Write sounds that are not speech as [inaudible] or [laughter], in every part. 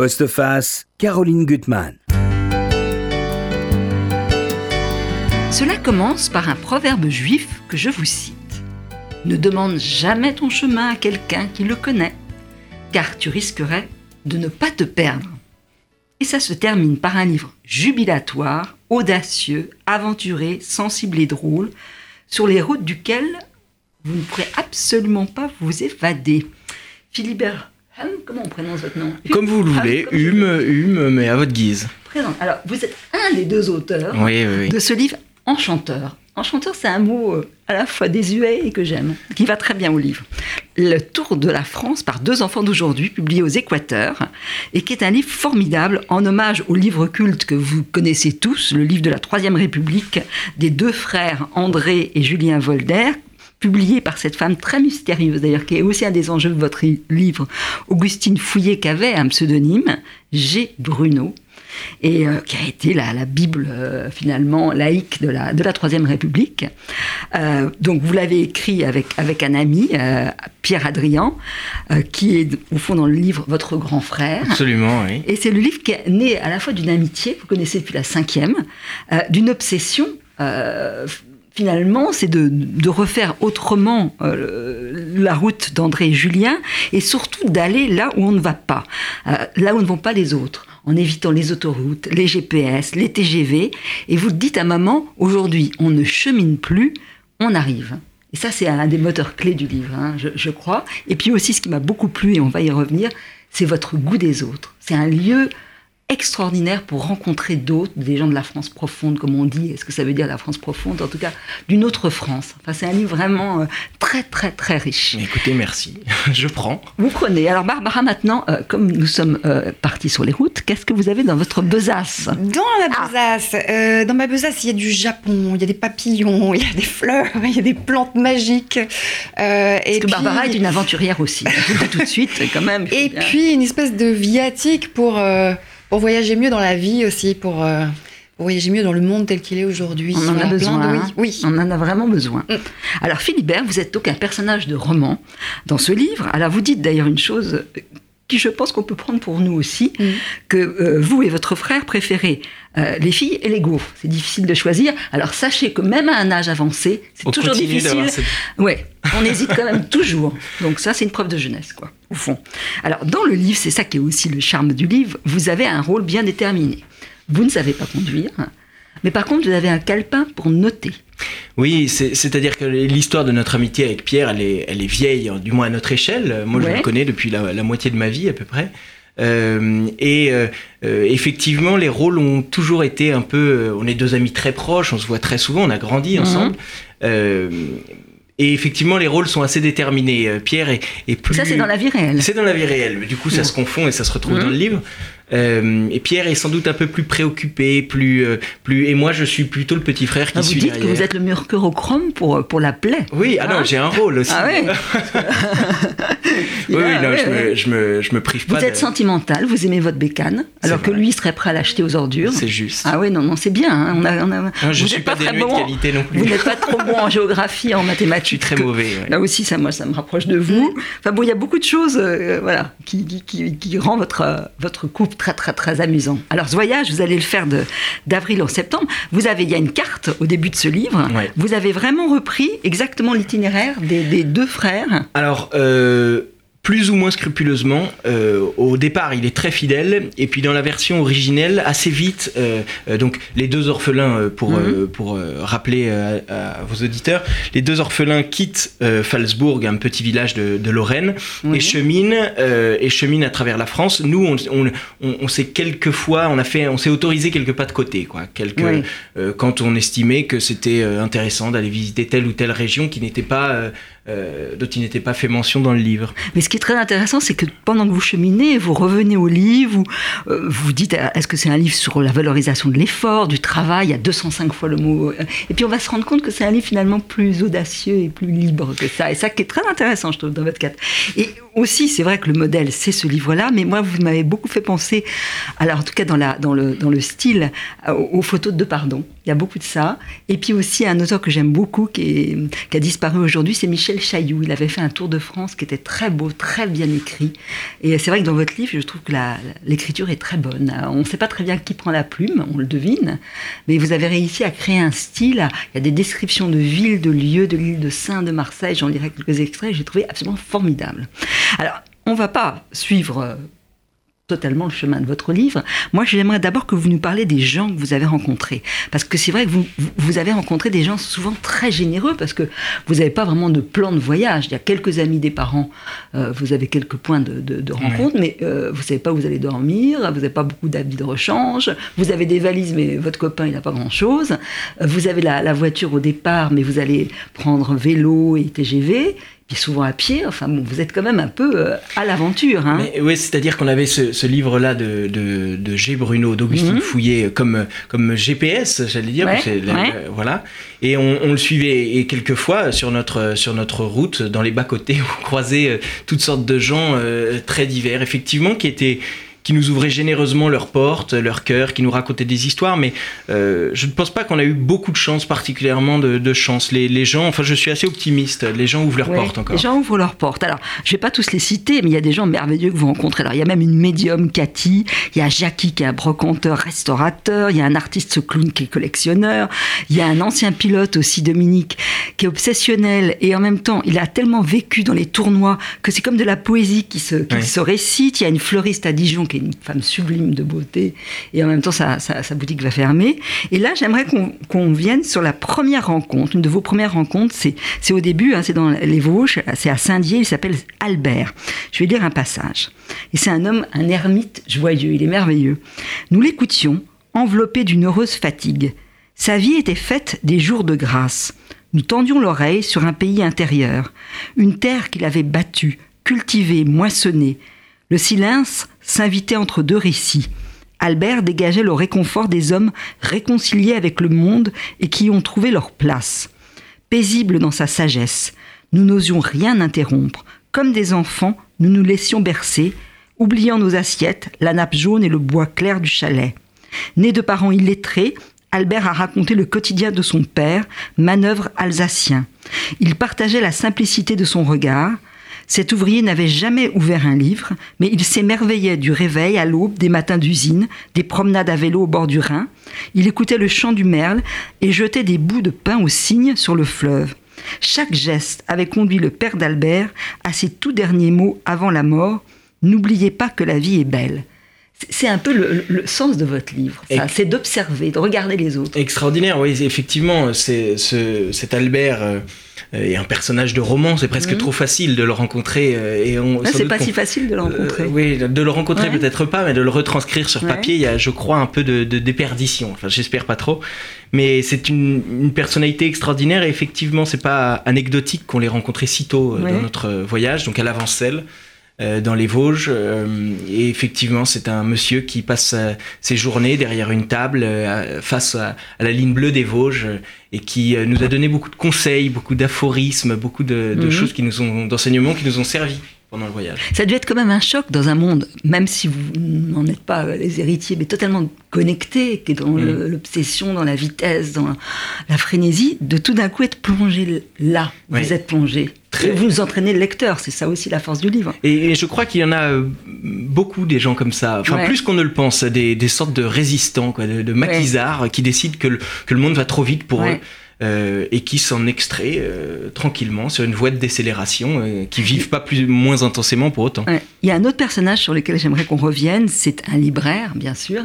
Postface, Caroline Gutmann. Cela commence par un proverbe juif que je vous cite. Ne demande jamais ton chemin à quelqu'un qui le connaît, car tu risquerais de ne pas te perdre. Et ça se termine par un livre jubilatoire, audacieux, aventuré, sensible et drôle, sur les routes duquel vous ne pourrez absolument pas vous évader. Philibert Comment on prononce votre nom Comme vous le voulez, Hume. Hume, mais à votre guise. Présent. Alors, vous êtes un des deux auteurs Oui, oui, oui. de ce livre Enchanteur. Enchanteur, c'est un mot euh, à la fois désuet et que j'aime, qui va très bien au livre. Le Tour de la France par deux enfants d'aujourd'hui, publié aux Équateurs, et qui est un livre formidable en hommage au livre culte que vous connaissez tous, le livre de la Troisième République des deux frères André et Julien Volder, publié par cette femme très mystérieuse d'ailleurs, qui est aussi un des enjeux de votre livre, Augustine Fouillet-Cavet, un pseudonyme, G. Bruno et euh, qui a été la, la Bible euh, finalement laïque de la, de la Troisième République. Euh, donc vous l'avez écrit avec, avec un ami, Pierre Adrian, qui est au fond dans le livre votre grand frère. Absolument, oui. Et c'est le livre qui est né à la fois d'une amitié, vous connaissez depuis la cinquième, d'une obsession. euh, finalement, c'est de, refaire autrement euh, la route d'André et Julien, et surtout d'aller là où on ne va pas, euh, là où ne vont pas les autres, en évitant les autoroutes, les GPS, les TGV. Et vous dites à maman, aujourd'hui, on ne chemine plus, on arrive. Et ça, c'est un des moteurs clés du livre, hein, je crois. Et puis aussi, ce qui m'a beaucoup plu, et on va y revenir, c'est votre goût des autres. C'est un lieu extraordinaire pour rencontrer d'autres, des gens de la France profonde, comme on dit. Est-ce que ça veut dire la France profonde? En tout cas, d'une autre France. Enfin, c'est un livre vraiment euh, très, très, très riche. Écoutez, merci. [laughs] Je prends. Vous prenez. Alors, Barbara, maintenant, euh, comme nous sommes euh, partis sur les routes, qu'est-ce que vous avez dans votre besace? Dans la besace, euh, dans ma besace, il y a du Japon, il y a des papillons, il y a des fleurs, [laughs] il y a des plantes magiques. Euh, Parce que Barbara est une aventurière aussi. Je vous le dis tout de suite, quand même. Et bien- puis une espèce de viatique pour, euh, pour voyager mieux dans la vie aussi, pour, euh, pour voyager mieux dans le monde tel qu'il est aujourd'hui. On en a besoin. de- hein. oui, oui. On en a vraiment besoin. Mm. Alors, Philibert, vous êtes donc un personnage de roman dans ce livre. Alors, vous dites d'ailleurs une chose qui, je pense qu'on peut prendre pour nous aussi, Mm. que euh, vous et votre frère préférez euh, les filles et les gaufres. C'est difficile de choisir. Alors, sachez que même à un âge avancé, c'est On toujours difficile. cette- Ouais, on hésite quand même toujours. Donc ça, c'est une preuve de jeunesse, quoi, au fond. Alors, dans le livre, c'est ça qui est aussi le charme du livre, vous avez un rôle bien déterminé. Vous ne savez pas conduire, mais par contre, vous avez un calepin pour noter. Oui, c'est- c'est-à-dire que l'histoire de notre amitié avec Pierre, elle est, elle est vieille, hein, du moins à notre échelle. Moi, je le connais depuis la, la moitié de ma vie à peu près. Euh, et euh, euh, effectivement, les rôles ont toujours été un peu. on est deux amis très proches, on se voit très souvent, on a grandi Mhm. ensemble. Euh, et effectivement, les rôles sont assez déterminés. Pierre est, est plus. Ça, c'est dans la vie réelle. C'est dans la vie réelle, du coup ça se confond et ça se retrouve Mhm. dans le livre. Euh, et Pierre est sans doute un peu plus préoccupé, plus, euh, plus. Et moi je suis plutôt le petit frère qui Ah, vous suit dites derrière. que vous êtes le mercurochrome pour, pour la plaie. Oui, ah non, Hein j'ai un rôle aussi. Ah ouais [laughs] oui, oui, Ah, non, ouais, je, ouais. me, je, me, je me prive Vous pas. êtes de- sentimental, vous aimez votre bécane, alors que vrai. lui serait prêt à l'acheter aux ordures. C'est juste. Ah oui, non, non, c'est bien. hein. On a, on a- Non, je vous suis êtes pas, très bon. de qualité non plus. Vous n'êtes pas trop bon en [laughs] géographie, en mathématiques. Je suis très mauvais. ouais. Là aussi, ça, moi, ça me rapproche de vous. Enfin bon, il y a beaucoup de choses, euh, voilà, qui, qui, qui, qui rend votre, euh, votre couple très, très, très amusant. Alors, ce voyage, vous allez le faire de- d'avril en septembre. Vous avez, il y a une carte au début de ce livre. Ouais. Vous avez vraiment repris exactement l'itinéraire des, des deux frères. Alors, euh, plus ou moins scrupuleusement, euh, au départ, il est très fidèle, et puis dans la version originelle, assez vite, euh, euh, donc les deux orphelins, euh, pour, Mhm. euh, pour euh, rappeler euh, à, vos auditeurs, les deux orphelins quittent euh, Falsbourg, un petit village de, de Lorraine, et cheminent, euh, et cheminent à travers la France. Nous, on, on, on, on s'est quelques fois, on a fait, on s'est autorisé quelques pas de côté, quoi, quelques, Oui. euh, quand on estimait que c'était intéressant d'aller visiter telle ou telle région qui n'était pas, euh, dont il n'était pas fait mention dans le livre. Mais ce qui est très intéressant, c'est que pendant que vous cheminez, vous revenez au livre, vous euh, vous dites euh, est-ce que c'est un livre sur la valorisation de l'effort, du travail, il y a 205 fois le mot. Et puis on va se rendre compte que c'est un livre finalement plus audacieux et plus libre que ça. Et ça qui est très intéressant, je trouve, dans votre cadre. Et aussi, c'est vrai que le modèle, c'est ce livre-là, mais moi, vous m'avez beaucoup fait penser, alors en tout cas dans, le, style, euh, aux photos de Pardon. Il y a beaucoup de ça. Et puis aussi un auteur que j'aime beaucoup, qui, a disparu aujourd'hui, c'est Michel Chailloux. Il avait fait un tour de France qui était très beau, très bien écrit. Et c'est vrai que dans votre livre, je trouve que l'écriture est très bonne. On ne sait pas très bien qui prend la plume, on le devine, mais vous avez réussi à créer un style. Il y a des descriptions de villes, de lieux, de l'île de Saint, de Marseille. J'en lirai quelques extraits. J'ai trouvé absolument formidable. Alors, on va pas suivre euh, totalement le chemin de votre livre. Moi, j'aimerais d'abord que vous nous parliez des gens que vous avez rencontrés. Parce que c'est vrai que vous, avez rencontré des gens souvent très généreux, parce que vous n'avez pas vraiment de plan de voyage. Il y a quelques amis des parents, euh, vous avez quelques points de, de- de rencontre, mais euh, vous ne savez pas où vous allez dormir, vous n'avez pas beaucoup d'habits de rechange, vous avez des valises, mais votre copain, il n'a pas grand-chose. Vous avez la, la voiture au départ, mais vous allez prendre vélo et TGV, puis souvent à pied. Enfin bon, vous êtes quand même un peu euh, à l'aventure. Hein oui, c'est-à-dire qu'on avait ce, ce livre-là de, de, de G. Bruno, d'Augustine Mhm. Fouillé, comme, comme GPS, j'allais dire. Ouais, la- ouais. la- voilà. Et on, on le suivait, et quelquefois, sur notre, sur notre route, dans les bas-côtés, [laughs] on croisait euh, toutes sortes de gens euh, très divers, effectivement, qui étaient qui nous ouvraient généreusement leurs portes, leur cœur, qui nous racontaient des histoires, mais euh, je ne pense pas qu'on a eu beaucoup de chance, particulièrement de, de chance. Les, les gens, enfin je suis assez optimiste, les gens ouvrent leurs Ouais, portes encore. Les gens ouvrent leurs portes. Alors, je vais pas tous les citer, mais il y a des gens merveilleux que vous rencontrez. Alors, il y a même une médium, Cathy. Il y a Jackie qui est un brocanteur, restaurateur. Il y a un artiste clown qui est collectionneur. Il y a un ancien pilote aussi, Dominique, qui est obsessionnel et en même temps, il a tellement vécu dans les tournois que c'est comme de la poésie qui se, qui Ouais. se récite. Il y a une fleuriste à Dijon qui est une femme sublime de beauté et en même temps, sa, boutique va fermer. Et là, j'aimerais qu'on vienne sur la première rencontre. Une de vos premières rencontres, c'est c'est au début, hein, c'est dans les Vosges, c'est à Saint-Dié, il s'appelle Albert. Je vais lire un passage. Et c'est un homme, un ermite joyeux, il est merveilleux. Nous l'écoutions, enveloppé d'une heureuse fatigue. Sa vie était faite des jours de grâce. Nous tendions l'oreille sur un pays intérieur, une terre qu'il avait battue, cultivée, moissonnée. Le silence s'invitait entre deux récits. Albert dégageait le réconfort des hommes réconciliés avec le monde et qui y ont trouvé leur place. Paisible dans sa sagesse, nous n'osions rien interrompre. Comme des enfants, nous nous laissions bercer, oubliant nos assiettes, la nappe jaune et le bois clair du chalet. Né de parents illettrés, Albert a raconté le quotidien de son père, manœuvre alsacien. Il partageait la simplicité de son regard. Cet ouvrier n'avait jamais ouvert un livre, mais il s'émerveillait du réveil à l'aube des matins d'usine, des promenades à vélo au bord du Rhin. Il écoutait le chant du merle et jetait des bouts de pain au cygne sur le fleuve. Chaque geste avait conduit le père d'Albert à ses tout derniers mots avant la mort N'oubliez pas que la vie est belle. C'est- un peu le, le sens de votre livre, c'est d'observer, de regarder les autres. Extraordinaire, oui, effectivement, c'est ce, cet Albert euh, est un personnage de roman, c'est presque Mhm. trop facile de le rencontrer. euh, et on, sans c'est pas si facile de le rencontrer. Euh, oui, de le rencontrer Ouais. peut-être pas, mais de le retranscrire sur Ouais. papier, il y a, je crois, un peu de, de déperdition. Enfin, j'espère pas trop. Mais c'est une, une personnalité extraordinaire et effectivement, c'est pas anecdotique qu'on l'ait rencontré si tôt euh, Ouais. dans notre euh, voyage, donc à l'Avancelle. Euh, dans les Vosges euh, et effectivement c'est un monsieur qui passe euh, ses journées derrière une table face à, à la ligne bleue des Vosges et qui nous a donné beaucoup de conseils, beaucoup d'aphorismes, beaucoup de, de Mhm. choses qui nous ont d'enseignements qui nous ont servi pendant le voyage. Ça a dû être quand même un choc dans un monde, même si vous n'en êtes pas les héritiers, mais totalement connecté, qui est dans le- l'obsession, dans la vitesse, dans la frénésie, de tout d'un coup être plongé là. Vous êtes plongé. Très- Et vous entraînez le lecteur, c'est ça aussi la force du livre. Et, et je crois qu'il y en a euh, beaucoup des gens comme ça, enfin Ouais. plus qu'on ne le pense, des, des sortes de résistants, quoi, de, de maquisards qui décident que le, que le monde va trop vite pour Ouais. eux. Euh, et qui s'en extraient euh, tranquillement sur une voie de décélération, euh, qui vivent pas plus moins intensément pour autant. Ouais. Il y a un autre personnage sur lequel j'aimerais qu'on revienne, c'est un libraire, bien sûr.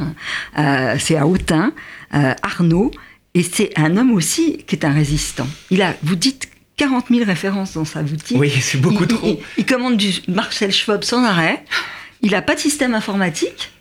Euh, c'est à Autun, Arnaud, et c'est un homme aussi qui est un résistant. Il a, vous dites, 40 000 références dans sa boutique. Oui, c'est beaucoup il, trop. Il, il commande du Marcel Schwab sans arrêt. Il n'a pas de système informatique.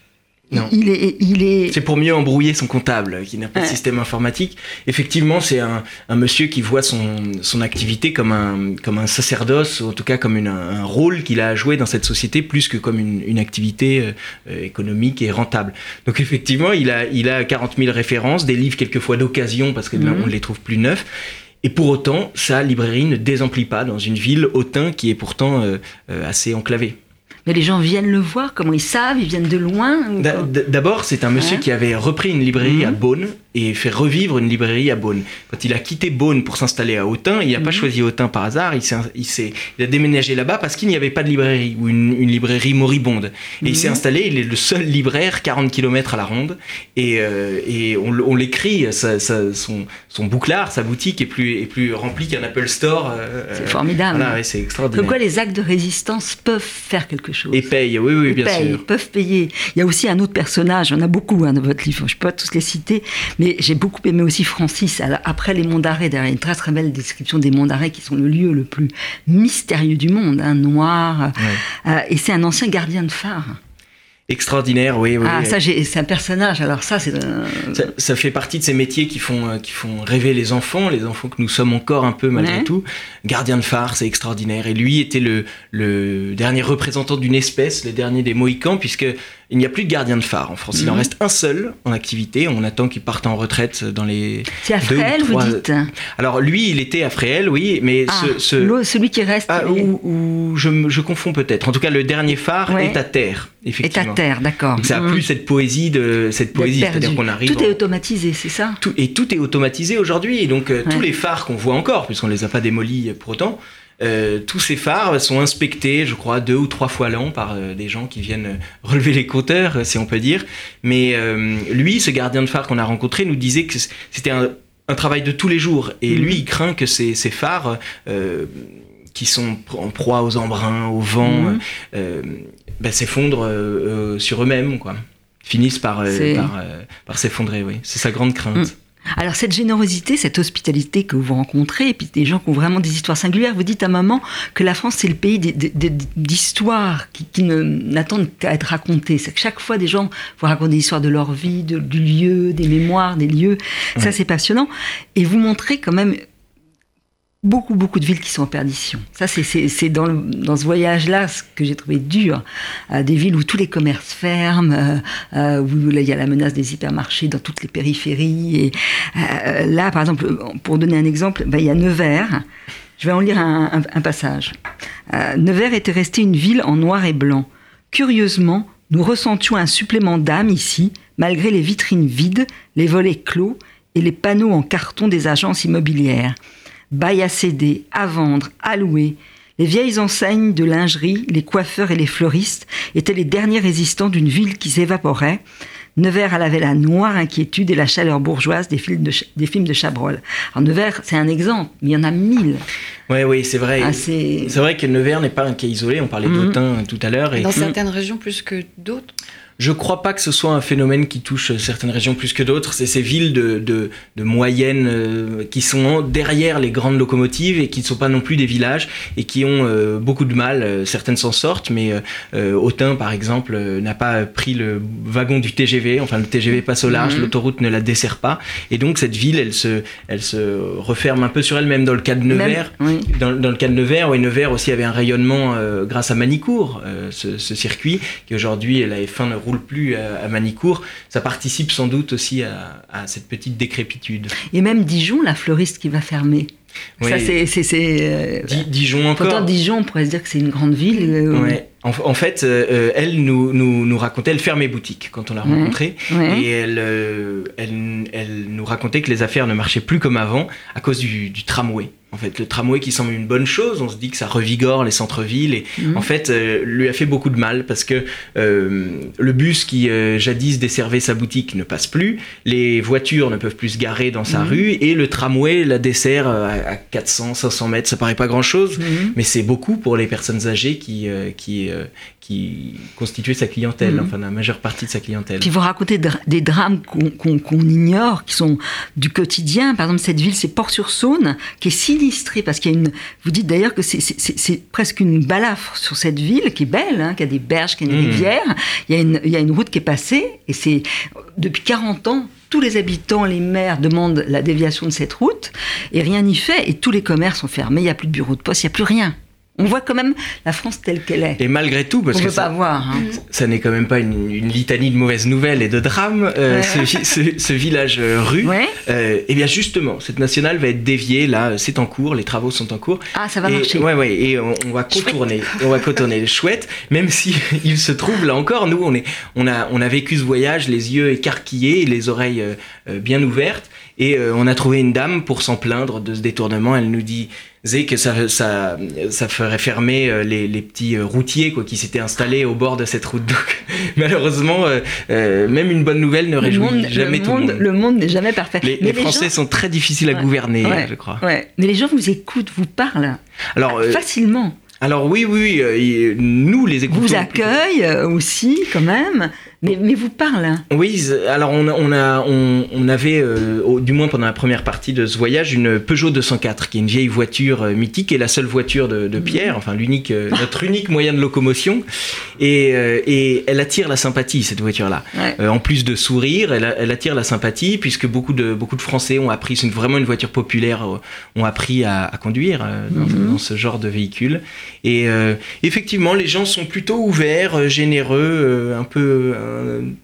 Non. Il est, il est. C'est pour mieux embrouiller son comptable qui n'a pas de système informatique. Effectivement, c'est un, un monsieur qui voit son, son activité comme un, comme un sacerdoce, ou en tout cas comme une- un rôle qu'il a à jouer dans cette société, plus que comme une, une activité euh, euh, économique et rentable. Donc effectivement, il a, il a 40 000 références, des livres quelquefois d'occasion, parce que là, Mhm. on ne les trouve plus neufs. Et pour autant, sa librairie ne désemplit pas dans une ville, Autun, qui est pourtant euh, euh, assez enclavée. Mais les gens viennent le voir, comment ils savent, ils viennent de loin. D'abord, c'est un monsieur Ouais. qui avait repris une librairie Mhm. à Beaune et fait revivre une librairie à Beaune. Quand il a quitté Beaune pour s'installer à Autun, il n'a pas Mhm. choisi Autun par hasard, il, il, il a déménagé là-bas parce qu'il n'y avait pas de librairie, ou une, une librairie moribonde. Et il s'est Mhm. installé, il est le seul libraire, 40 km à la ronde, et, euh, et on, l'écrit, son, son bouclard, sa boutique est plus, est plus remplie qu'un Apple Store. euh, C'est euh, formidable. Voilà, c'est extraordinaire. Comme quoi les actes de résistance peuvent faire quelque chose. Et paye, oui, oui, Ils bien payent, sûr. peuvent payer. Il y a aussi un autre personnage, on a beaucoup hein, dans votre livre, je ne peux pas tous les citer, mais j'ai beaucoup aimé aussi Francis. Après les monts d'arrêt, derrière une très très belle description des monts d'arrêt qui sont le lieu le plus mystérieux du monde, hein, noir. Ouais. Euh, et c'est un ancien gardien de phare. Extraordinaire, oui, oui. ah, oui. ça, c'est un personnage. Alors ça, c'est Ça, ça fait partie de ces métiers qui font, euh, qui font rêver les enfants, les enfants que nous sommes encore un peu malgré Ouais. tout. Gardien de phare, c'est extraordinaire. Et lui était le, le dernier représentant d'une espèce, le dernier des Mohicans, puisque il n'y a plus de gardien de phare en France. Il en Mhm. reste un seul en activité. On attend qu'il parte en retraite dans les. c'est à Fréhel, vous trois- dites. Alors lui, il était à Fréhel, oui, mais Ah, ce, ce- l'autre, celui qui reste Ah, il est- ou, ou je, confonds peut-être. En tout cas, le dernier phare Ouais. est à terre, est effectivement. à terre, d'accord. Ça a Mhm. plus cette poésie de cette poésie, c'est-à-dire qu'on arrive. Tout en- est automatisé, c'est ça tout- et tout est automatisé aujourd'hui. Et donc, euh, tous les phares qu'on voit encore, puisqu'on les a pas démolis pour autant, euh, tous ces phares sont inspectés, je crois, deux ou trois fois l'an par euh, des gens qui viennent euh, relever les compteurs, euh, si on peut dire. Mais euh, lui, ce gardien de phare qu'on a rencontré, nous disait que c'était un, un travail de tous les jours. Et Mhm. lui, il craint que ces, ces phares, euh, qui sont en proie aux embruns, au vent, Mhm. euh, bah, s'effondrent sur eux-mêmes, quoi. Finissent par, par s'effondrer, oui. C'est sa grande crainte. Mm. Alors cette générosité, cette hospitalité que vous rencontrez, et puis des gens qui ont vraiment des histoires singulières, vous dites à un moment que la France c'est le pays d'histoires qui, n'attendent qu'à être racontées. C'est que chaque fois des gens vous racontent des histoires de leur vie, de- du lieu, des mémoires, des lieux. Ça c'est passionnant. Et vous montrez quand même beaucoup, beaucoup de villes qui sont en perdition. Ça, c'est- dans, dans ce voyage-là ce que j'ai trouvé dur. Euh, des villes où tous les commerces ferment, euh, euh, où il y a la menace des hypermarchés dans toutes les périphéries. Et, là, par exemple, pour donner un exemple, ben, il y a Nevers. Je vais en lire un, un- un passage. Nevers était resté une ville en noir et blanc. Curieusement, nous ressentions un supplément d'âme ici, malgré les vitrines vides, les volets clos et les panneaux en carton des agences immobilières. Bail à céder, à vendre, à louer. Les vieilles enseignes de lingerie, les coiffeurs et les fleuristes étaient les derniers résistants d'une ville qui s'évaporait. Nevers elle avait la noire inquiétude et la chaleur bourgeoise des films de, Ch- des films de Chabrol. Alors Nevers, c'est un exemple, mais il y en a mille. Oui, oui, c'est vrai. Ah, c'est- vrai que Nevers n'est pas un cas isolé. On parlait Mhm. d'Autun tout à l'heure. Et Dans certaines régions plus que d'autres. Je crois pas que ce soit un phénomène qui touche certaines régions plus que d'autres. C'est ces villes de, de, de moyenne euh, qui sont derrière les grandes locomotives et qui ne sont pas non plus des villages et qui ont euh, beaucoup de mal. Euh, Certaines s'en sortent, mais euh, Autun, par exemple, n'a pas pris le wagon du TGV. Enfin, le TGV passe au large, Mhm. l'autoroute ne la dessert pas. Et donc, cette ville, elle se, elle se referme un peu sur elle-même. Dans le cas de Nevers, Même- oui. dans, dans le cas de Nevers, oui, Nevers aussi avait un rayonnement grâce à Manicourt, ce, ce circuit qui aujourd'hui la F1 ne roule plus à, à Manicourt. Ça participe sans doute aussi à, à cette petite décrépitude. Et même Dijon, la fleuriste qui va fermer. Oui. Ça, c'est. euh, Di- Dijon encore. Pourtant, Dijon, on pourrait se dire que c'est une grande ville. euh, Ouais. En, en fait, euh, euh, elle nous, nous, nous racontait, elle fermait boutique quand on l'a Ouais. rencontrée. Et elle, euh, elle, elle nous racontait que les affaires ne marchaient plus comme avant à cause du, du tramway. En fait, le tramway qui semble une bonne chose, on se dit que ça revigore les centres-villes et Mhm. en fait, euh, lui a fait beaucoup de mal parce que euh, le bus qui euh, jadis desservait sa boutique ne passe plus, les voitures ne peuvent plus se garer dans sa Mhm. rue et le tramway la dessert à, à 400, 500 mètres. Ça paraît pas grand-chose, mais c'est beaucoup pour les personnes âgées qui, qui, euh, qui constituaient sa clientèle, Mhm. enfin la majeure partie de sa clientèle. Puis vous racontez dra- des drames qu'on ignore, qui sont du quotidien. Par exemple, cette ville, c'est Port-sur-Saône, qui est sinistrée parce qu'il y a une. Vous dites d'ailleurs que c'est presque une balafre sur cette ville qui est belle, hein, qui a des berges, qui a une Mhm. rivière. Il y, a une, il y a une route qui est passée et c'est depuis 40 ans. Tous les habitants, les maires demandent la déviation de cette route et rien n'y fait et tous les commerces sont fermés. Il n'y a plus de bureau de poste, il n'y a plus rien. On voit quand même la France telle qu'elle est. Et malgré tout, parce on que peut ça, voir. hein. ça n'est quand même pas une, une litanie de mauvaises nouvelles et de drames, euh, Ouais. ce, vi- ce- ce village euh, rue. Ouais. Euh, et bien justement, cette nationale va être déviée, là, c'est en cours, les travaux sont en cours. Ah, ça va et, marcher. Ouais, ouais, et on, on va contourner, on va contourner. Chouette, même si [laughs] il se trouve là encore, nous, on est, on a, on a vécu ce voyage, les yeux écarquillés, les oreilles euh, bien ouvertes, et on a trouvé une dame pour s'en plaindre de ce détournement. Elle nous disait que ça, ça, ça ferait fermer euh, les, les petits euh, routiers quoi, qui s'étaient installés au bord de cette route. Donc, [laughs] malheureusement, euh, même une bonne nouvelle ne réjouit monde, jamais tout monde, le monde. le monde n'est jamais parfait. Les, Français gens- sont très difficiles à Ouais. gouverner, Ouais. je crois. Ouais. Mais les gens vous écoutent, vous parlent Alors, euh, facilement. alors oui, oui, nous les écoutons. Vous accueillent euh, aussi, quand même. Mais, mais vous parlent. Oui, z- alors on, a- on, a, on, on avait, euh, au- du moins pendant la première partie de ce voyage, une Peugeot 204, qui est une vieille voiture euh, mythique et la seule voiture de, de Pierre, enfin l'unique, euh, notre unique moyen de locomotion. Et, et elle attire la sympathie, cette voiture-là. Ouais. Euh, en plus de sourire, elle, attire la sympathie, puisque beaucoup de, beaucoup de Français ont appris, c'est vraiment une voiture populaire, ont appris à, à conduire euh, dans, dans ce genre de véhicule. Et effectivement, les gens sont plutôt ouverts, généreux, un peu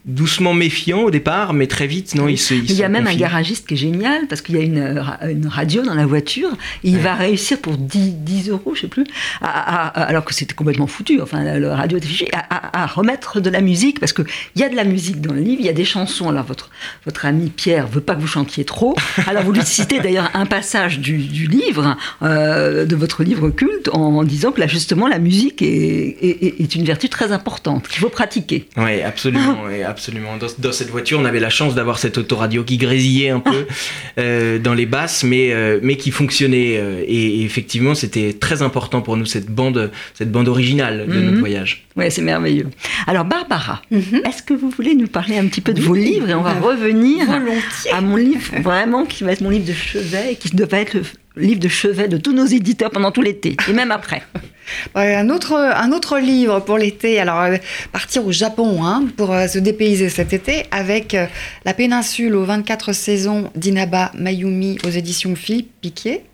doucement méfiants au départ, mais très vite, non, ils se. ils Il y a même un garagiste qui est génial parce qu'il y a une, euh, une radio dans la voiture et il va réussir pour 10, 10 euros, je sais plus, à- à- à- alors que c'était complètement foutu, enfin la, la radio était fichée, à, remettre de la musique parce qu'il y a de la musique dans le livre, il y a des chansons. Alors votre, votre ami Pierre veut pas que vous chantiez trop, alors vous lui citez [laughs] d'ailleurs un passage du, du livre, euh, de votre livre culte, en, en disant que là justement la musique est- est une vertu très importante qu'il faut pratiquer. Oui, absolument, ouais, absolument. Dans, dans cette voiture, on avait la chance d'avoir cette autoradio qui grésillait un peu [laughs] euh, dans les basses, mais, euh, mais qui fonctionnait. euh, et, et effectivement, c'était très important pour nous cette bande, cette bande originale de Mhm. notre voyage. Ouais, c'est merveilleux. Alors Barbara, Mhm. est-ce que vous voulez nous parler un petit peu de Oui, vos livres et on va bah, revenir Volontiers. à mon livre vraiment qui va être mon livre de chevet et qui devrait être le livre de chevet de tous nos éditeurs pendant tout l'été et même après. [laughs] Un, autre, un autre livre pour l'été. Alors, euh, partir au Japon hein, pour euh, se dépayser cet été avec euh, La péninsule aux 24 saisons d'Inaba Mayumi aux éditions Philippe Piquet.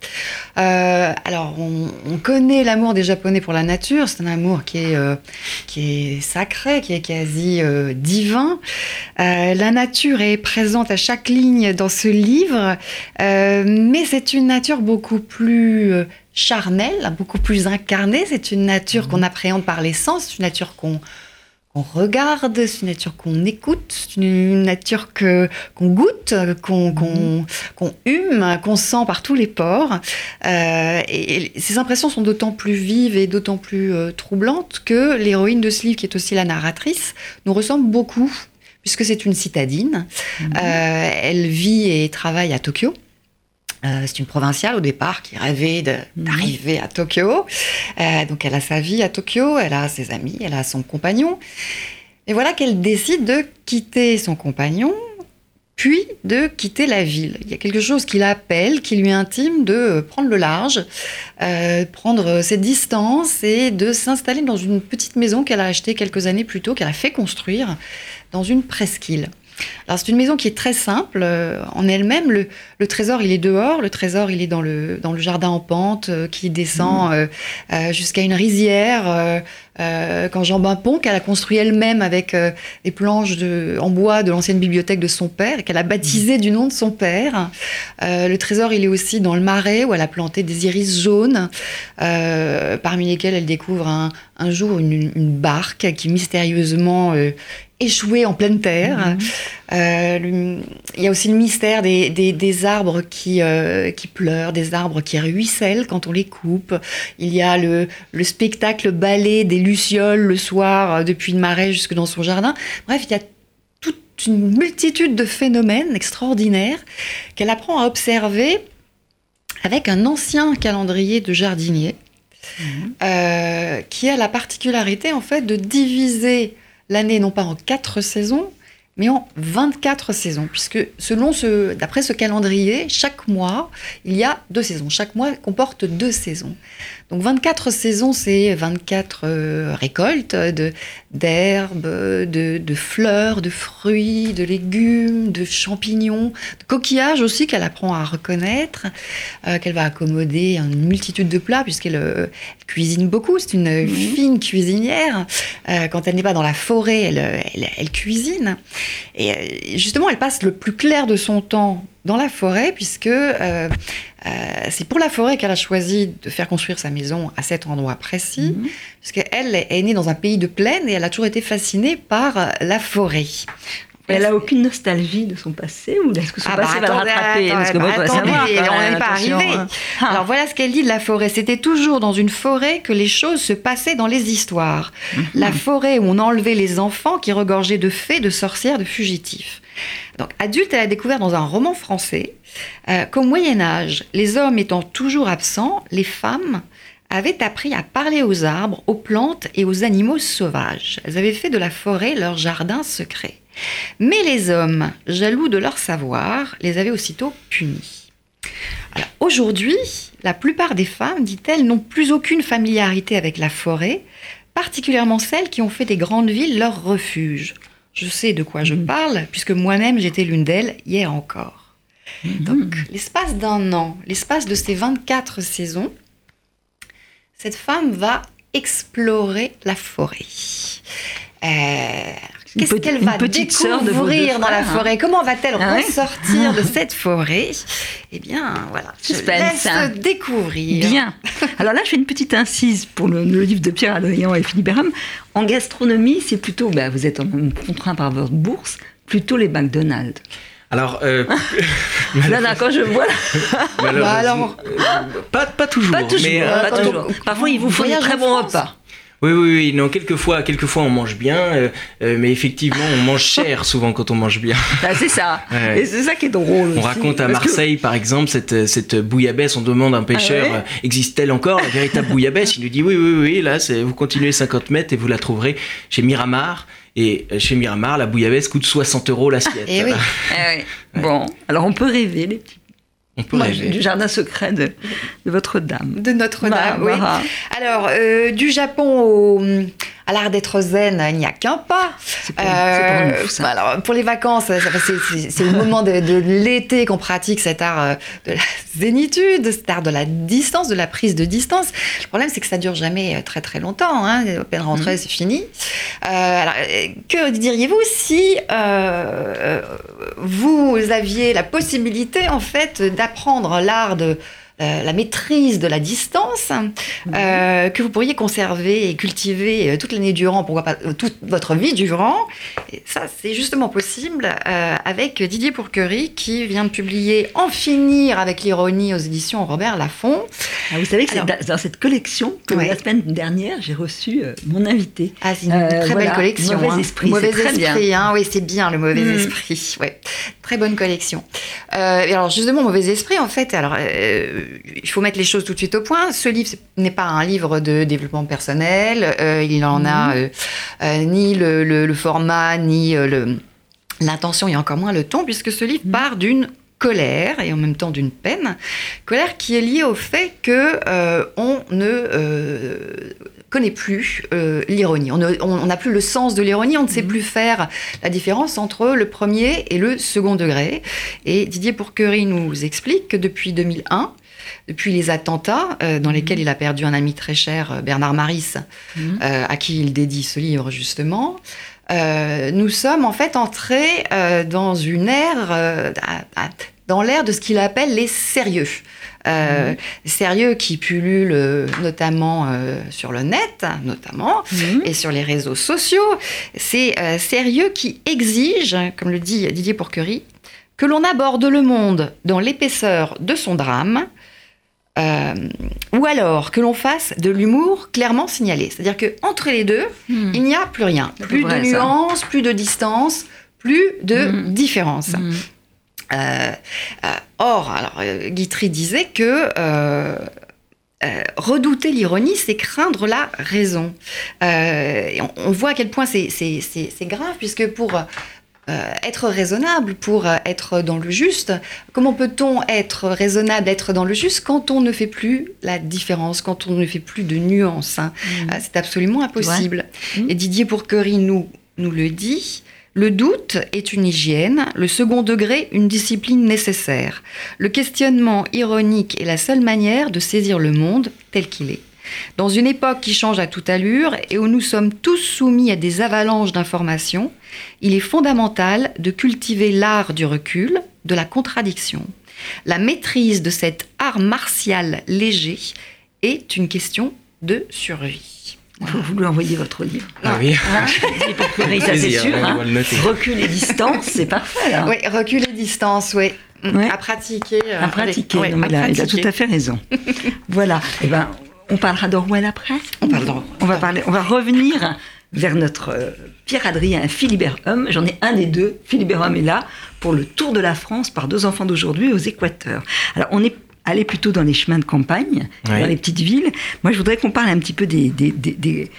Euh, alors, on, on connaît l'amour des Japonais pour la nature. C'est un amour qui est, euh, qui est sacré, qui est quasi euh, divin. Euh, la nature est présente à chaque ligne dans ce livre, mais c'est une nature beaucoup plus charnelle, beaucoup plus incarnée. C'est une nature qu'on appréhende par les sens, c'est une nature qu'on qu'on regarde, c'est une nature qu'on écoute, c'est une nature que qu'on goûte, qu'on qu'on hume, qu'on sent par tous les pores. Euh, et, et ces impressions sont d'autant plus vives et d'autant plus euh, troublantes que l'héroïne de ce livre, qui est aussi la narratrice, nous ressemble beaucoup, puisque c'est une citadine. Euh, elle vit et travaille à Tokyo. Euh, c'est une provinciale au départ qui rêvait de- d'arriver à Tokyo. Euh, donc elle a sa vie à Tokyo, elle a ses amis, elle a son compagnon. Et voilà qu'elle décide de quitter son compagnon, puis de quitter la ville. Il y a quelque chose qui l'appelle, qui lui intime de euh, prendre le large, euh, prendre ses distances et de s'installer dans une petite maison qu'elle a achetée quelques années plus tôt, qu'elle a fait construire dans une presqu'île. Alors c'est une maison qui est très simple euh, en elle-même. Le, le trésor, il est dehors. Le trésor, il est dans le, dans le jardin en pente euh, qui descend euh, euh, jusqu'à une rizière. quand Jean Bimpon, qu'elle a construit elle-même avec des planches de, en bois de l'ancienne bibliothèque de son père, et qu'elle a baptisé du nom de son père. Le trésor, il est aussi dans le marais où elle a planté des iris jaunes, parmi lesquels elle découvre un, un jour une, une barque qui mystérieusement euh, échouée en pleine terre. Euh, le- il y a aussi le mystère des, des- des arbres qui, euh, qui pleurent, des arbres qui ruissellent quand on les coupe. Il y a le, le spectacle ballet des lucioles le soir euh, depuis le marais jusque dans son jardin. Bref, il y a toute une multitude de phénomènes extraordinaires qu'elle apprend à observer avec un ancien calendrier de jardinier euh, qui a la particularité en fait de diviser l'année non pas en quatre saisons, mais en 24 saisons, puisque selon ce, d'après ce calendrier, chaque mois, il y a deux saisons. Chaque mois comporte deux saisons. Donc 24 saisons, c'est 24 euh, récoltes de, d'herbes, de, de, fleurs, de fruits, de légumes, de champignons, de coquillages aussi qu'elle apprend à reconnaître, euh, qu'elle va accommoder une multitude de plats puisqu'elle euh, cuisine beaucoup. C'est une fine cuisinière. Euh, quand elle n'est pas dans la forêt, elle, elle, elle, cuisine. Et justement, elle passe le plus clair de son temps dans la forêt puisque euh, c'est pour la forêt qu'elle a choisi de faire construire sa maison à cet endroit précis, parce qu'elle est née dans un pays de plaine et elle a toujours été fascinée par la forêt. Elle a aucune nostalgie de son passé ou est-ce que son ah passé bah, va le rattraper Parce que on n'est pas arrivé. Hein. [laughs] Alors voilà ce qu'elle dit de la forêt. C'était toujours dans une forêt que les choses se passaient dans les histoires. Mhm. La forêt où on enlevait les enfants qui regorgeaient de fées, de sorcières, de fugitifs. Donc adulte, elle a découvert dans un roman français euh, qu'au Moyen Âge, les hommes étant toujours absents, les femmes avaient appris à parler aux arbres, aux plantes et aux animaux sauvages. Elles avaient fait de la forêt leur jardin secret. Mais les hommes, jaloux de leur savoir, les avaient aussitôt punis. Aujourd'hui, la plupart des femmes, dit-elle, n'ont plus aucune familiarité avec la forêt, particulièrement celles qui ont fait des grandes villes leur refuge. Je sais de quoi je mm. parle, puisque moi-même j'étais l'une d'elles hier encore. Mm. Donc, l'espace d'un an, l'espace de ces 24 saisons, cette femme va explorer la forêt. Euh, Qu'est-ce qu'elle va découvrir dans la hein. forêt? Comment va-t-elle ah ressortir de cette forêt? Eh bien, voilà, je laisse hein. découvrir. Bien. Alors là, je fais une petite incise pour le, livre de Pierre Aloyan et Philippe Béram. En gastronomie, c'est plutôt, bah, vous êtes contraint par votre bourse, plutôt les McDonald's. Alors, euh, [laughs] là, là, quand je vois, bah, alors, euh, pas, pas toujours. Pas toujours. Mais, pas euh, toujours. Parfois, il vous faut un très bon repas. Oui, oui, oui. Non, quelquefois, quelquefois on mange bien, euh, euh, mais effectivement, on mange cher [laughs] souvent quand on mange bien. Ah, c'est ça. Et c'est ça qui est drôle. On raconte à Marseille, par exemple, cette, cette bouillabaisse. On demande à un pêcheur ah existe-t-elle encore la véritable bouillabaisse? Il nous dit oui, oui, oui. Là, vous continuez 50 mètres et vous la trouverez chez Miramar. Et euh, chez Miramar, la bouillabaisse coûte 60 euros l'assiette. Eh oui. Eh oui. [laughs] Bon, alors on peut rêver, les petits on peut rêver. Du jardin secret de, votre dame. De Notre-Dame, oui. Alors, euh, du Japon au, à l'art d'être zen, il n'y a qu'un pas. Pour, euh, pour, nous, alors, pour les vacances, c'est le moment de, l'été qu'on pratique cet art euh, de la zénitude, cet art de la distance, de la prise de distance. Le problème, c'est que ça dure jamais très très longtemps. Hein. À peine rentrée, mm. c'est fini. Euh, alors, que diriez-vous si vous aviez la possibilité, en fait, d'apprendre l'art de euh, la maîtrise de la distance mhm. euh, que vous pourriez conserver et cultiver euh, toute l'année durant, pourquoi pas toute votre vie durant. Et ça, c'est justement possible avec Didier Pourquerie qui vient de publier En finir avec l'ironie aux éditions Robert Laffont. Ah, vous savez que c'est dans cette collection que la semaine dernière, j'ai reçu mon invité. Ah, c'est une très belle collection. Mauvais hein. esprit. Mauvais esprit, hein. oui, c'est bien le mauvais mm. esprit. Ouais. Très bonne collection. et alors, justement, mauvais esprit, en fait, alors il faut mettre les choses tout de suite au point. Ce livre n'est pas un livre de développement personnel. Euh, il n'en a euh, euh, ni le, format, ni l'intention, et encore moins le ton, puisque ce livre mhm. part d'une colère et en même temps d'une peine, colère qui est liée au fait que on ne connaît plus l'ironie. On n'a plus le sens de l'ironie, on ne sait mhm. plus faire la différence entre le premier et le second degré. Et Didier Pourquerie nous explique que depuis 2001, depuis les attentats euh, dans lesquels il a perdu un ami très cher, euh, Bernard Maris, mhm. euh, à qui il dédie ce livre justement. nous sommes en fait entrés dans une ère, dans l'ère de ce qu'il appelle les sérieux. Mhm. Sérieux qui pullulent notamment sur le net, notamment, mhm. et sur les réseaux sociaux. C'est sérieux qui exige, comme le dit Didier Pourquerie, que l'on aborde le monde dans l'épaisseur de son drame, euh, ou alors que l'on fasse de l'humour clairement signalé. C'est-à-dire qu'entre les deux, hmm. il n'y a plus rien. Plus de nuances, plus de distance, plus de hmm. différence. Hmm. Euh, euh, or, alors, Guitry disait que redouter l'ironie, c'est craindre la raison. On, on, voit à quel point c'est grave, puisque pour euh, être raisonnable, pour euh, être dans le juste. Comment peut-on être raisonnable, être dans le juste quand on ne fait plus la différence, quand on ne fait plus de nuances hein Mmh. Euh, C'est absolument impossible. Mmh. Et Didier Pourquerie nous, nous le dit. Le doute est une hygiène, le second degré une discipline nécessaire. Le questionnement ironique est la seule manière de saisir le monde tel qu'il est. Dans une époque qui change à toute allure et où nous sommes tous soumis à des avalanches d'informations, il est fondamental de cultiver l'art du recul, de la contradiction. La maîtrise de cet art martial léger est une question de survie. Vous lui envoyer votre livre. Ah oui. Hein Didier Pourquerie, ça c'est Plaisir, sûr. hein. noter. Recul et distance, c'est parfait là. Oui, recul et distance, oui. Ouais. À pratiquer. euh, À pratiquer, avec- non, ouais, mais il, a, il a tout à fait raison. [laughs] voilà. Eh ben, on parlera d'Orwell après. On parle. On va parler. On va revenir vers notre euh, Pierre-Adrien Philibert-Homme. J'en ai un des deux. Philibert-Homme est là pour le tour de la France par deux enfants d'aujourd'hui aux Équateurs. Alors, on est allé plutôt dans les chemins de campagne, Ouais. dans les petites villes. Moi, je voudrais qu'on parle un petit peu des, des, des- des-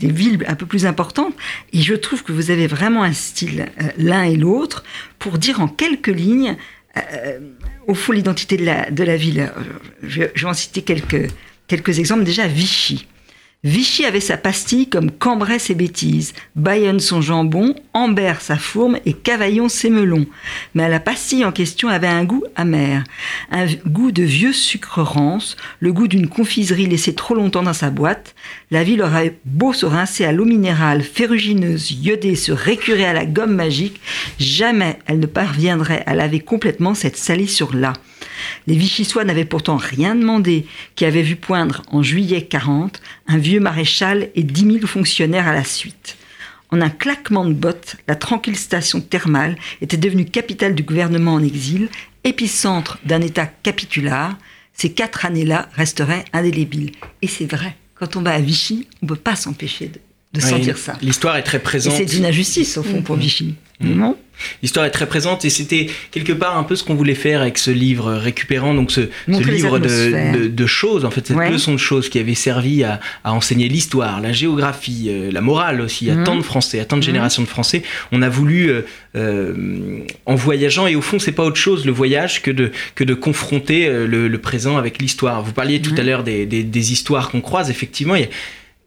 des villes un peu plus importantes. Et je trouve que vous avez vraiment un style, euh, l'un et l'autre, pour dire en quelques lignes, euh, au fond, l'identité de la, de la ville. Je, je vais en citer quelques, quelques exemples. Déjà, Vichy. Vichy avait sa pastille comme Cambrai ses bêtises, Bayonne son jambon, Ambert sa fourme et Cavaillon ses melons. Mais la pastille en question avait un goût amer, un goût de vieux sucre rance, le goût d'une confiserie laissée trop longtemps dans sa boîte. La ville aurait beau se rincer à l'eau minérale, ferrugineuse, iodée, se récurer à la gomme magique, jamais elle ne parviendrait à laver complètement cette salissure-là. Les Vichysois n'avaient pourtant rien demandé, qui avaient vu poindre en juillet 40 un vieux maréchal et 10 000 fonctionnaires à la suite. En un claquement de bottes, la tranquille station thermale était devenue capitale du gouvernement en exil, épicentre d'un État capitulaire. Ces quatre années-là resteraient indélébiles. Et c'est vrai, quand on va à Vichy, on ne peut pas s'empêcher de, de sentir ça. L'histoire est très présente. c'est une injustice, au fond, pour Vichy. Mhm. Non L'histoire est très présente et c'était quelque part un peu ce qu'on voulait faire avec ce livre récupérant donc ce, livre de, atmosphères. de- de choses en fait cette Ouais. leçon de choses qui avait servi à, à enseigner l'histoire, la géographie, euh, la morale aussi à Mhm. tant de Français, à tant de générations de Français. On a voulu euh, euh, en voyageant et au fond c'est pas autre chose le voyage que de que de confronter le, le présent avec l'histoire. Vous parliez tout à l'heure des, des- des histoires qu'on croise effectivement. il y a-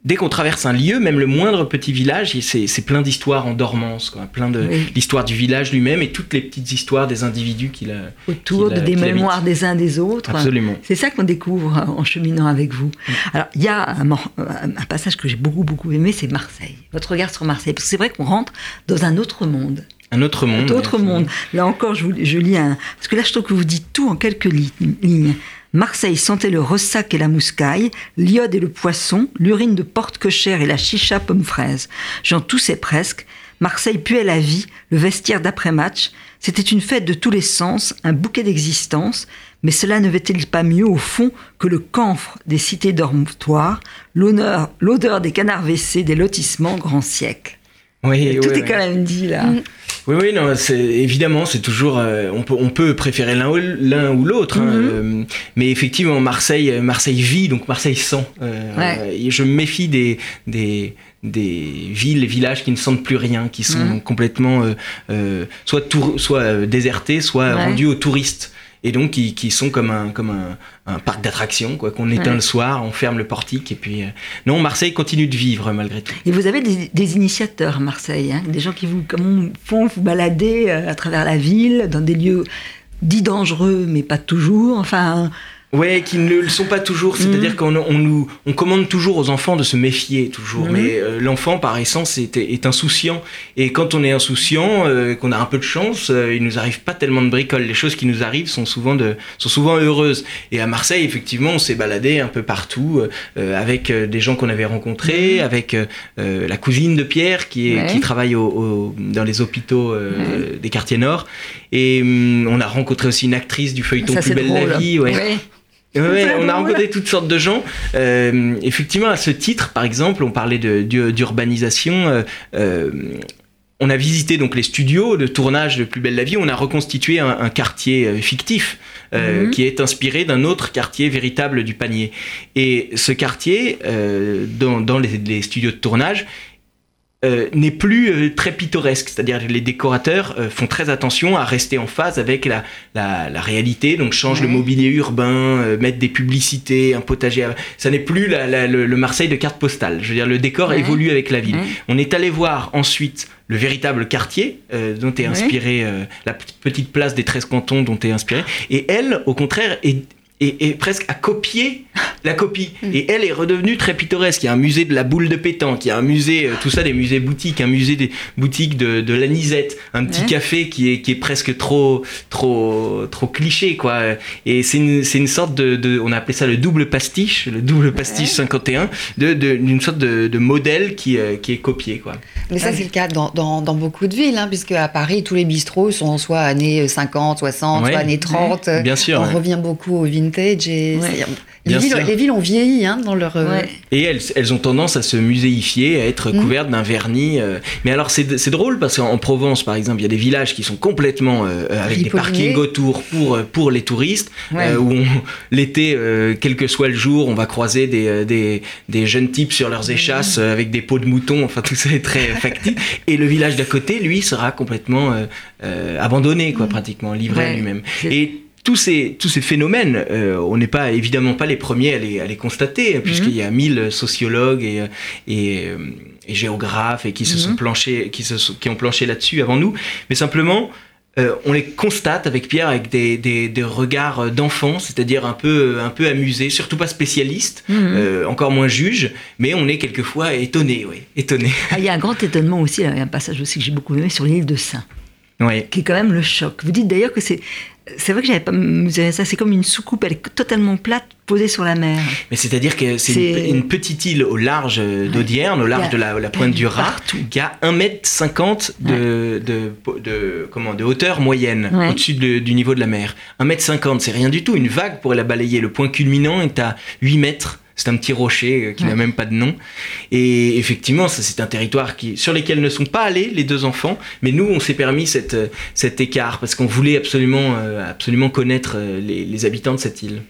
Dès qu'on traverse un lieu, même le moindre petit village, c'est plein d'histoires en dormance, quoi. plein de Oui. l'histoire du village lui-même et toutes les petites histoires des individus qu'il a. Autour a- des mémoires des uns des autres. Absolument. C'est ça qu'on découvre en cheminant avec vous. Alors, il y a un, passage que j'ai beaucoup, beaucoup aimé, c'est Marseille. Votre regard sur Marseille. Parce que c'est vrai qu'on rentre dans un autre monde. Un autre monde. Un autre monde. Là encore, je, vous- je lis un. Parce que là, je trouve que vous dites tout en quelques li- lignes. Marseille sentait le ressac et la mouscaille, l'iode et le poisson, l'urine de porte cochère et la chicha pomme fraise. J'en toussais presque. Marseille puait la vie, le vestiaire d'après-match. C'était une fête de tous les sens, un bouquet d'existence. Mais cela ne va-t-il pas mieux au fond que le camphre des cités l'honneur- l'odeur des canards WC, des lotissements grand siècle? Oui, Tout est quand même dit là. Mm. Oui, oui, non, c'est évidemment, c'est toujours, euh, on peut, on peut préférer l'un ou l'un ou l'autre, hein, Mhm. euh, mais effectivement, Marseille, euh, Marseille vit, donc Marseille sent. euh, Ouais. et je me méfie des, des, des villes, villages qui ne sentent plus rien, qui sont Mhm. complètement euh, euh, soit tour, soit euh, désertés, soit Ouais. rendus aux touristes. Et donc qui, qui sont comme un comme un, un parc d'attractions quoi qu'on éteint Ouais. le soir, on ferme le portique et puis euh, non Marseille continue de vivre malgré tout. Et vous avez des, des initiateurs à Marseille, hein, des gens qui vous comme, font vous balader euh, à travers la ville, dans des lieux dits dangereux, mais pas toujours. Enfin, Ouais, qui ne le sont pas toujours. C'est-à-dire Mhm. qu'on on nous, on commande toujours aux enfants de se méfier toujours. Mhm. Mais euh, l'enfant, par essence, est, est insouciant. Et quand on est insouciant, euh, qu'on a un peu de chance, euh, il nous arrive pas tellement de bricoles. Les choses qui nous arrivent sont souvent de, sont souvent heureuses. Et à Marseille, effectivement, on s'est baladé un peu partout euh, euh, avec euh, des gens qu'on avait rencontrés, avec euh, euh, la cousine de Pierre qui est, Ouais. qui travaille au, au- dans les hôpitaux euh, des quartiers nord. Et hum, on a rencontré aussi une actrice du feuilleton ça Plus belle drôle. la vie. Ouais. On a rencontré toutes sortes de gens. Euh, effectivement, à ce titre, par exemple, on parlait d'urbanisation. euh, euh, on a visité donc les studios de tournage de Plus belle la vie. On a reconstitué un, un quartier fictif euh, Mhm. qui est inspiré d'un autre quartier véritable du panier. Et ce quartier, dans, dans les, les studios de tournage, euh, n'est plus euh, très pittoresque, c'est-à-dire les décorateurs euh, font très attention à rester en phase avec la, la, la réalité, donc changent le Ouais. mobilier urbain, euh, mettent des publicités, un potager. à- Ça n'est plus la- la- le, le Marseille de carte postale. Je veux dire, le décor évolue avec la ville. Ouais. On est allé voir ensuite le véritable quartier euh, dont est inspiré euh, la petite place des 13 cantons dont est inspiré. Et elle, au contraire, est, est presque à copier [laughs] la copie. Et elle est redevenue très pittoresque. Il y a un musée de la boule de pétanque, il y a un musée, euh, tout ça, des musées boutiques, un musée des boutiques de, de l'anisette, un petit Ouais. café qui est, qui est presque trop, trop, trop cliché, quoi. Et c'est une, sorte de, de- on a appelé ça le double pastiche, le double pastiche 51, de, de- d'une sorte de, de modèle qui, euh, qui est copié, quoi. Mais ça, Ah c'est le cas dans, dans, dans beaucoup de villes, hein, puisque à Paris, tous les bistrots sont soit années 50, 60, Ouais. soit années 30. Bien sûr. On ouais. revient beaucoup au vintage et Ouais. c'est- les, villes, sûr. les villes ont vieilli hein, dans leur. euh, Ouais. Et elles, elles ont tendance à se muséifier, à être Mhm. couvertes d'un vernis. euh. Mais alors c'est c'est drôle parce qu'en Provence, par exemple, il y a des villages qui sont complètement euh, avec des parkings autour pour, pour les touristes, Ouais. euh, où on- l'été, euh, quel que soit le jour, on va croiser des, des, des jeunes types sur leurs échasses euh, avec des peaux de mouton, enfin tout ça est très [laughs] factice. Et le village d'à côté, lui, sera complètement euh, euh, abandonné, quoi, pratiquement, livré à lui-même. C'est- Et tous ces, tous ces phénomènes, euh, on n'est pas évidemment pas les premiers à les, à les constater, puisqu'il y a mille sociologues et, euh, et, euh, et géographes et qui, se sont Mhm. planchés, qui, se sont- qui ont planché là-dessus avant nous. Mais simplement, euh, on les constate avec Pierre avec des, des, des regards d'enfants, c'est-à-dire un peu, un peu amusés, surtout pas spécialistes, Mhm. euh, encore moins juges, mais on est quelquefois étonnés, oui, étonnés. Ah, il y a un grand étonnement aussi, il y a un passage aussi que j'ai beaucoup aimé sur l'île de Saint, qui est quand même le choc. Vous dites d'ailleurs que c'est. C'est vrai que j'avais pas mesuré ça, c'est comme une soucoupe, elle est totalement plate, posée sur la mer. Mais c'est-à-dire que c'est une, une petite île au large euh, d'Audierne, au large a- de la, la pointe du Rat, qui a 1m50 de, de, de, comment, de hauteur moyenne Ouais. au-dessus de- du niveau de la mer. 1m50, c'est rien du tout. Une vague pourrait la balayer. Le point culminant est à 8 mètres. C'est un petit rocher euh, qui n'a même pas de nom. Et effectivement, ça, c'est un territoire qui, sur lequel ne sont pas allés les deux enfants. Mais nous, on s'est permis cette, euh, cet écart parce qu'on voulait absolument, euh, absolument connaître les, les habitants de cette île.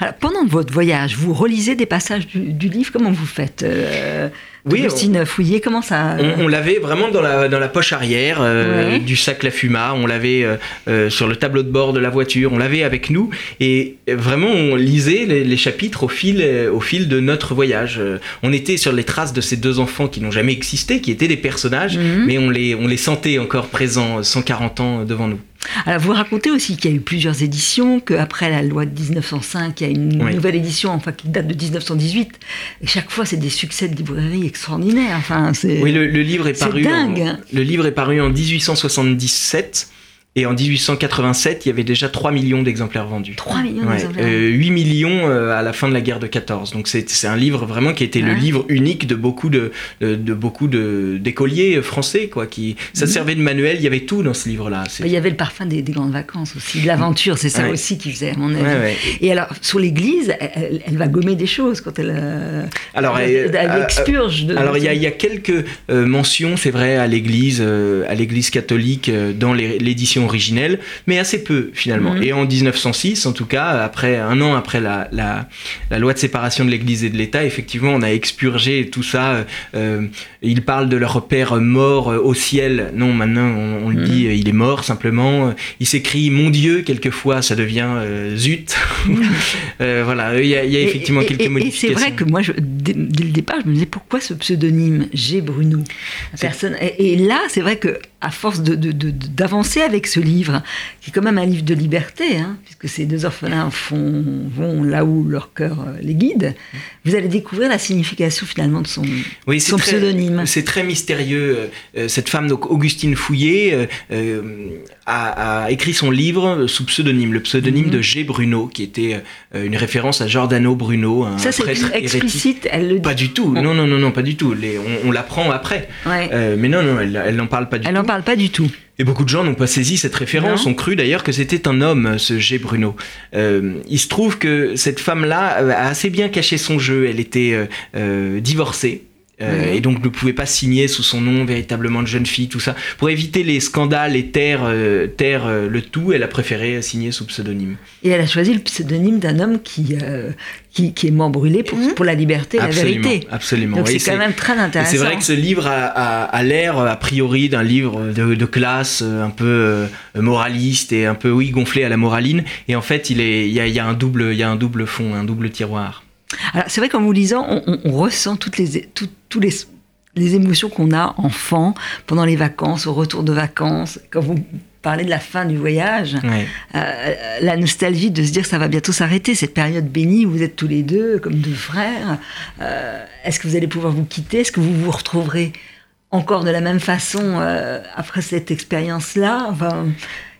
Alors, pendant votre voyage, vous relisez des passages du, du livre, comment vous faites euh, Oui, Fouillé, comment ça On, on l'avait vraiment dans la, dans la poche arrière euh, Ouais. du sac La Fuma, on l'avait euh, euh, sur le tableau de bord de la voiture, on l'avait avec nous et euh, vraiment on lisait les, les chapitres au fil, euh, au fil de notre voyage. Euh, On était sur les traces de ces deux enfants qui n'ont jamais existé, qui étaient des personnages, Mhm. mais on les, on les sentait encore présents euh, 140 ans devant nous. Alors, vous racontez aussi qu'il y a eu plusieurs éditions, qu'après la loi de 1905, il y a une Oui. nouvelle édition, enfin qui date de 1918. Et chaque fois, c'est des succès de librairie extraordinaires. Enfin, c'est. Oui, le, le livre est c'est paru. dingue, en, hein. le livre est paru en 1877 et en 1887, il y avait déjà 3 millions d'exemplaires vendus. 3 millions Ouais, d'exemplaires. euh, 8 millions euh, à la fin de la guerre de 14. Donc c'est un livre vraiment qui était le Ouais. livre unique de beaucoup de, de, de beaucoup de d'écoliers français quoi. Qui ça Mhm. servait de manuel. Il y avait tout dans ce livre-là. C'est- Il y avait le parfum des, des grandes vacances aussi, de l'aventure, c'est ça Ouais. aussi qui faisait, à mon avis. Et alors, sur l'église, elle, va gommer des choses quand elle, euh, Alors, elle, elle euh, expurge. De, Alors il y, y a quelques mentions, c'est vrai, à l'Église, à l'Église catholique dans les- l'édition originelle, mais assez peu finalement. Mhm. Et en 1906, en tout cas, après un an après la, la, la loi de séparation de l'Église et de l'État, effectivement, on a expurgé tout ça. euh, euh, ils parlent de leur père mort euh, au ciel. Non, maintenant on, on le Mhm. dit, euh, il est mort simplement. Il s'écrit mon Dieu quelquefois, ça devient euh, zut. [laughs] [laughs] Euh, voilà, il y a, il y a Et- effectivement et, quelques et- et modifications. c'est vrai que moi, je- dès, dès le départ, je me disais pourquoi ce pseudonyme? G. Bruno personne, et, et là, c'est vrai que à force de- de- de- d'avancer avec ce livre, qui est quand même un livre de liberté, hein, puisque ces deux orphelins font, vont là où leur cœur euh, les guide, vous allez découvrir la signification finalement de son, Oui, c'est son très- pseudonyme. C'est très mystérieux. Euh, euh, cette femme, donc Augustine Fouillé, euh, a, a écrit son livre sous pseudonyme, le pseudonyme Mhm. de G. Bruno, qui était une référence à Giordano Bruno, un Ça, c'est hérétique. explicite, elle le dit. Pas du tout. Non, non, non, non, pas du tout. Les- on on l'apprend après. Ouais. Euh, mais non, non, elle, elle n'en parle pas du Elle tout. Parle pas du tout. Et beaucoup de gens n'ont pas saisi cette référence, Non. ont cru d'ailleurs que c'était un homme, ce G. Bruno. Euh, il se trouve que cette femme-là euh, a assez bien caché son jeu. Elle était euh, divorcée. Euh, Oui. Et donc ne pouvait pas signer sous son nom véritablement de jeune fille, tout ça. Pour éviter les scandales et taire, euh, taire, euh, le tout, elle a préféré signer sous pseudonyme. Et elle a choisi le pseudonyme d'un homme qui, euh, qui, qui est mort brûlé pour, Mhm. pour la liberté et la vérité. absolument. Donc c'est quand même très intéressant. c'est vrai que ce livre a, a- a l'air, a priori, d'un livre de, de classe un peu euh, moraliste et un peu, oui, gonflé à la moraline. Et en fait, il, est, il, y a, il y a un double, il y a un double fond, un double tiroir. Alors, c'est vrai qu'en vous lisant, on, on- on ressent toutes les, tout- tous les, les émotions qu'on a enfant, pendant les vacances, au retour de vacances, quand vous parlez de la fin du voyage, euh, la nostalgie de se dire ça va bientôt s'arrêter, cette période bénie où vous êtes tous les deux comme deux frères. Euh, Est-ce que vous allez pouvoir vous quitter? Est-ce que vous vous retrouverez encore de la même façon euh, après cette expérience-là? Enfin,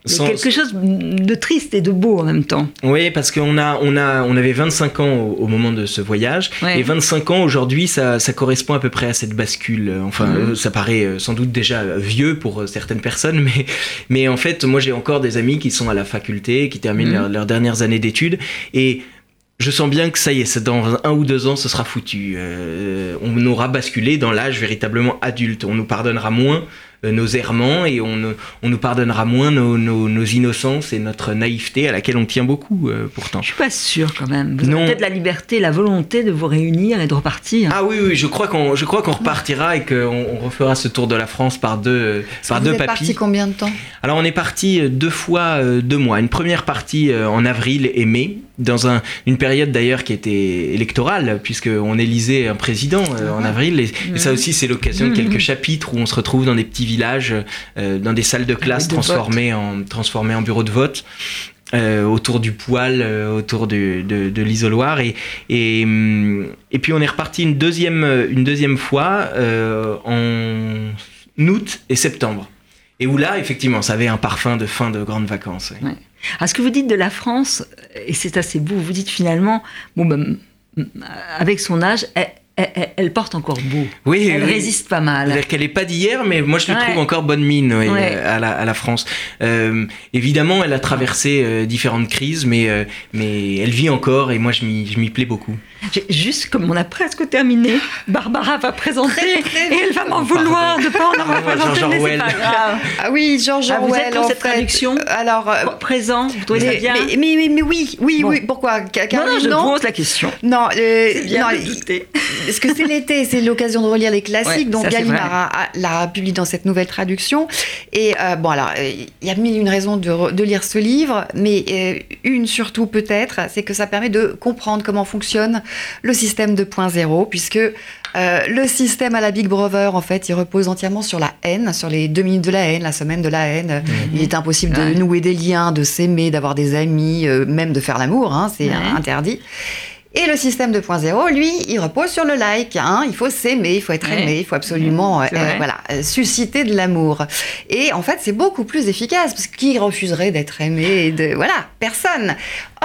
Sans- quelque chose de triste et de beau en même temps. Oui, parce qu'on a, on a, on avait 25 ans au, au moment de ce voyage, Ouais. et 25 ans aujourd'hui, ça, ça correspond à peu près à cette bascule. Enfin, Mhm. euh, ça paraît euh, sans doute déjà euh, vieux pour certaines personnes, [laughs] mais, mais en fait, moi j'ai encore des amis qui sont à la faculté, qui terminent Mhm. leurs, leurs dernières années d'études, et je sens bien que ça y est, dans un ou deux ans, ce sera foutu. Euh, on aura basculé dans l'âge véritablement adulte. On nous pardonnera moins nos errements et on, nous pardonnera moins nos, nos- nos innocences et notre naïveté à laquelle on tient beaucoup euh, pourtant. Je suis pas sûre quand même. Vous Non. avez peut-être la liberté, la volonté de vous réunir et de repartir. Ah oui, oui, je crois qu'on, je crois qu'on repartira et qu'on on refera ce tour de la France par deux, euh, par Vous deux êtes papis. parti combien de temps? Alors on est parti euh, deux fois euh, deux mois. Une première partie euh, en avril et mai, dans un- une période d'ailleurs qui était électorale, puisqu'on élisait un président euh, en avril. Et, et ça aussi, c'est l'occasion de quelques chapitres où on se retrouve dans des petits villages, euh, dans des salles de classe de transformées en, transformées en bureaux de vote. euh, autour du poêle, euh, autour de, de, de l'isoloir. Et, et, et puis on est reparti une deuxième, une deuxième fois euh, en août et septembre. Et où là, effectivement, ça avait un parfum de fin de grandes vacances. ouais. Ouais. Alors, ce que vous dites de la France, et c'est assez beau, vous dites finalement, bon, ben, m- avec son âge, elle, elle- elle- elle porte encore beau. Oui, Elle oui. résiste pas mal. C'est-à-dire qu'elle n'est pas d'hier, mais moi je le Ouais. trouve encore bonne mine oui, Ouais. euh, à, la, à la France. Euh, évidemment, elle a traversé euh, différentes crises, mais, euh, mais elle vit encore et moi je m'y plais beaucoup. Juste comme on a presque terminé, Barbara va présenter Très, très et elle va m'en vouloir de pas en avoir présenté, George mais pas grave. Ah oui, George Ah, vous êtes pour en cette fait. traduction Alors, euh, Présent, vous trouvez ça mais, bien mais, mais, mais- mais oui, oui, Bon. oui. Pourquoi? Ca- Non, non, je non pose la question. Non, euh, Bien non. [laughs] Parce que c'est l'été, c'est l'occasion de relire les classiques. Ouais, donc Gallimard l'a publié dans cette nouvelle traduction. Et euh, bon, alors, euh, il y a mille et une raisons de, re- de lire ce livre, mais euh, une surtout peut-être, c'est que ça permet de comprendre comment fonctionne le système 2.0, puisque euh, le système à la Big Brother, en fait, il repose entièrement sur la haine, sur les deux minutes de la haine, la semaine de la haine. Il est impossible Ouais. de nouer des liens, de s'aimer, d'avoir des amis, euh, même de faire l'amour, hein, c'est Ouais. interdit. Et le système 2.0, lui, il repose sur le like. Hein. Il faut s'aimer, il faut être Ouais. aimé, il faut absolument euh, voilà, susciter de l'amour. Et en fait, c'est beaucoup plus efficace, parce que qui refuserait d'être aimé et de... Voilà, personne.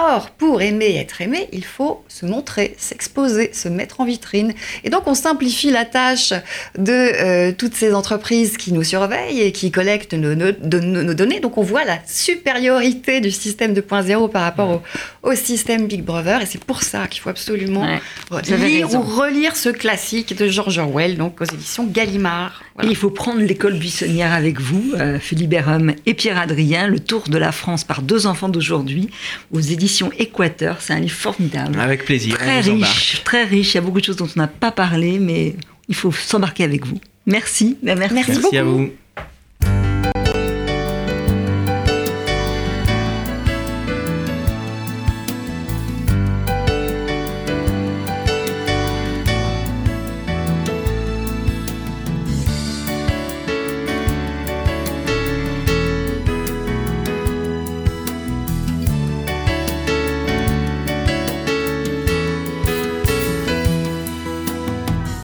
Or, pour aimer et être aimé, il faut se montrer, s'exposer, se mettre en vitrine. Et donc, on simplifie la tâche de euh, toutes ces entreprises qui nous surveillent et qui collectent nos, nos- de- nos données. Donc, on voit la supériorité du système 2.0 par rapport au, au système Big Brother. Et c'est pour ça qu'il faut absolument Ouais, lire ou relire ce classique de George Orwell, donc aux éditions Gallimard. Voilà. il faut prendre l'école buissonnière avec vous, euh, Philippe Bérum et Pierre Adrien, Le Tour de la France par deux enfants d'aujourd'hui, aux éditions Équateur. C'est un livre formidable. Avec plaisir, très on vous embarque. riche, très riche. Il y a beaucoup de choses dont on n'a pas parlé, mais il faut s'embarquer avec vous. Merci. Ben, merci. Merci Merci à beaucoup. vous.